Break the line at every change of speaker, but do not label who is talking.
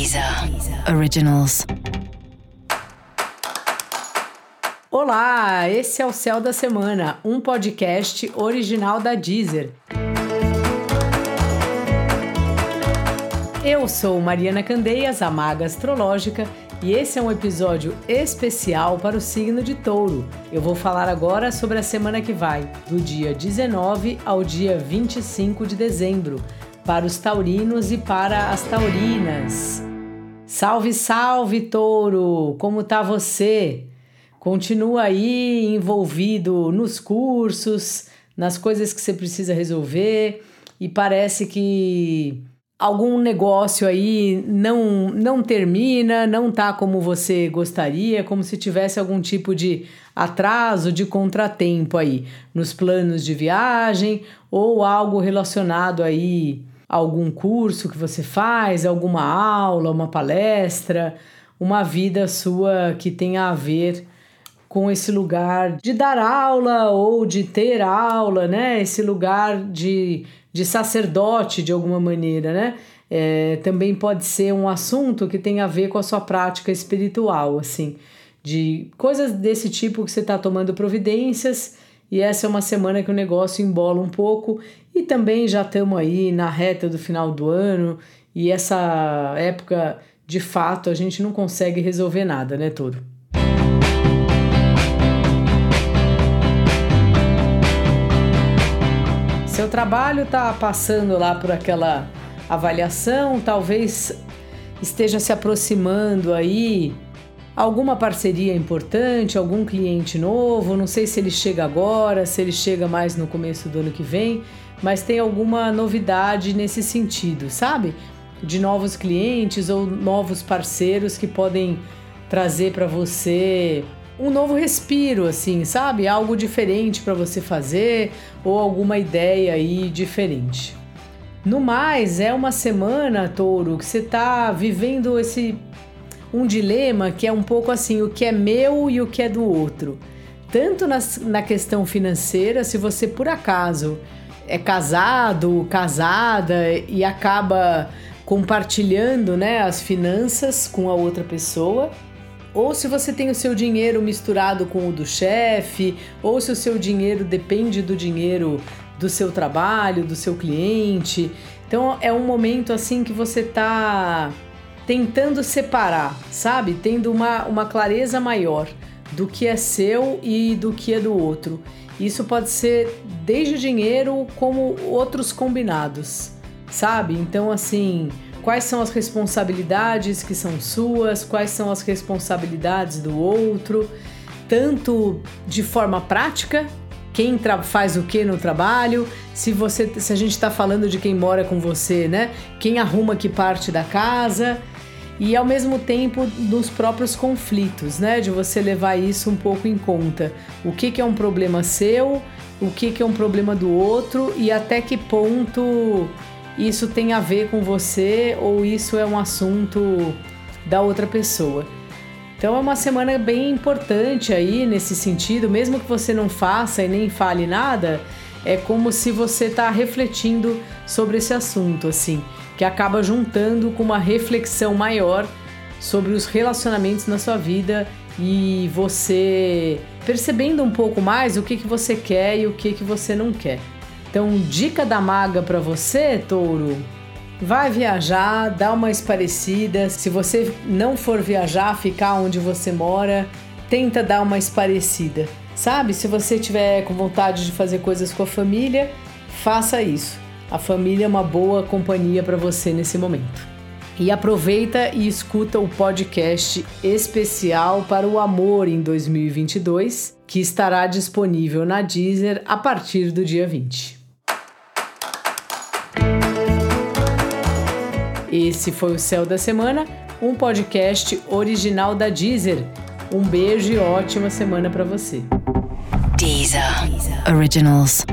Deezer Originals. Olá, esse é o Céu da Semana, um podcast original da Deezer. Eu sou Mariana Candeias, a maga astrológica, e esse é um episódio especial para o signo de Touro. Eu vou falar agora sobre a semana que vai, do dia 19 ao dia 25 de dezembro para os taurinos e para as taurinas. Salve, salve, touro! Como tá você? Continua aí envolvido nos cursos, nas coisas que você precisa resolver e parece que algum negócio aí não não termina, não tá como você gostaria, como se tivesse algum tipo de atraso, de contratempo aí nos planos de viagem ou algo relacionado aí algum curso que você faz, alguma aula, uma palestra, uma vida sua que tenha a ver com esse lugar de dar aula ou de ter aula, né? Esse lugar de, de sacerdote de alguma maneira, né? É, também pode ser um assunto que tem a ver com a sua prática espiritual, assim, de coisas desse tipo que você está tomando providências e essa é uma semana que o negócio embola um pouco e também já estamos aí na reta do final do ano e essa época, de fato, a gente não consegue resolver nada, né, Toro? Seu trabalho está passando lá por aquela avaliação, talvez esteja se aproximando aí alguma parceria importante, algum cliente novo, não sei se ele chega agora, se ele chega mais no começo do ano que vem, mas tem alguma novidade nesse sentido, sabe? De novos clientes ou novos parceiros que podem trazer para você um novo respiro, assim, sabe? Algo diferente para você fazer ou alguma ideia aí diferente. No mais, é uma semana, Touro, que você está vivendo esse um dilema que é um pouco assim: o que é meu e o que é do outro. Tanto nas, na questão financeira, se você por acaso é casado, casada e acaba compartilhando né, as finanças com a outra pessoa, ou se você tem o seu dinheiro misturado com o do chefe, ou se o seu dinheiro depende do dinheiro do seu trabalho, do seu cliente. Então é um momento assim que você está tentando separar, sabe? Tendo uma, uma clareza maior do que é seu e do que é do outro. Isso pode ser desde dinheiro como outros combinados, sabe? Então, assim, quais são as responsabilidades que são suas, quais são as responsabilidades do outro, tanto de forma prática, quem faz o que no trabalho, se você, se a gente está falando de quem mora com você, né? Quem arruma que parte da casa e ao mesmo tempo dos próprios conflitos, né? De você levar isso um pouco em conta. O que, que é um problema seu, o que, que é um problema do outro e até que ponto isso tem a ver com você ou isso é um assunto da outra pessoa. Então é uma semana bem importante aí nesse sentido, mesmo que você não faça e nem fale nada, é como se você está refletindo sobre esse assunto, assim que acaba juntando com uma reflexão maior sobre os relacionamentos na sua vida e você percebendo um pouco mais o que, que você quer e o que, que você não quer. Então, dica da maga para você, touro. Vai viajar, dá uma esparecida. Se você não for viajar, ficar onde você mora, tenta dar uma esparecida. Sabe? Se você tiver com vontade de fazer coisas com a família, faça isso. A família é uma boa companhia para você nesse momento. E aproveita e escuta o podcast especial para o amor em 2022, que estará disponível na Deezer a partir do dia 20. Esse foi o Céu da Semana, um podcast original da Deezer. Um beijo e ótima semana para você. Deezer. Deezer. Originals.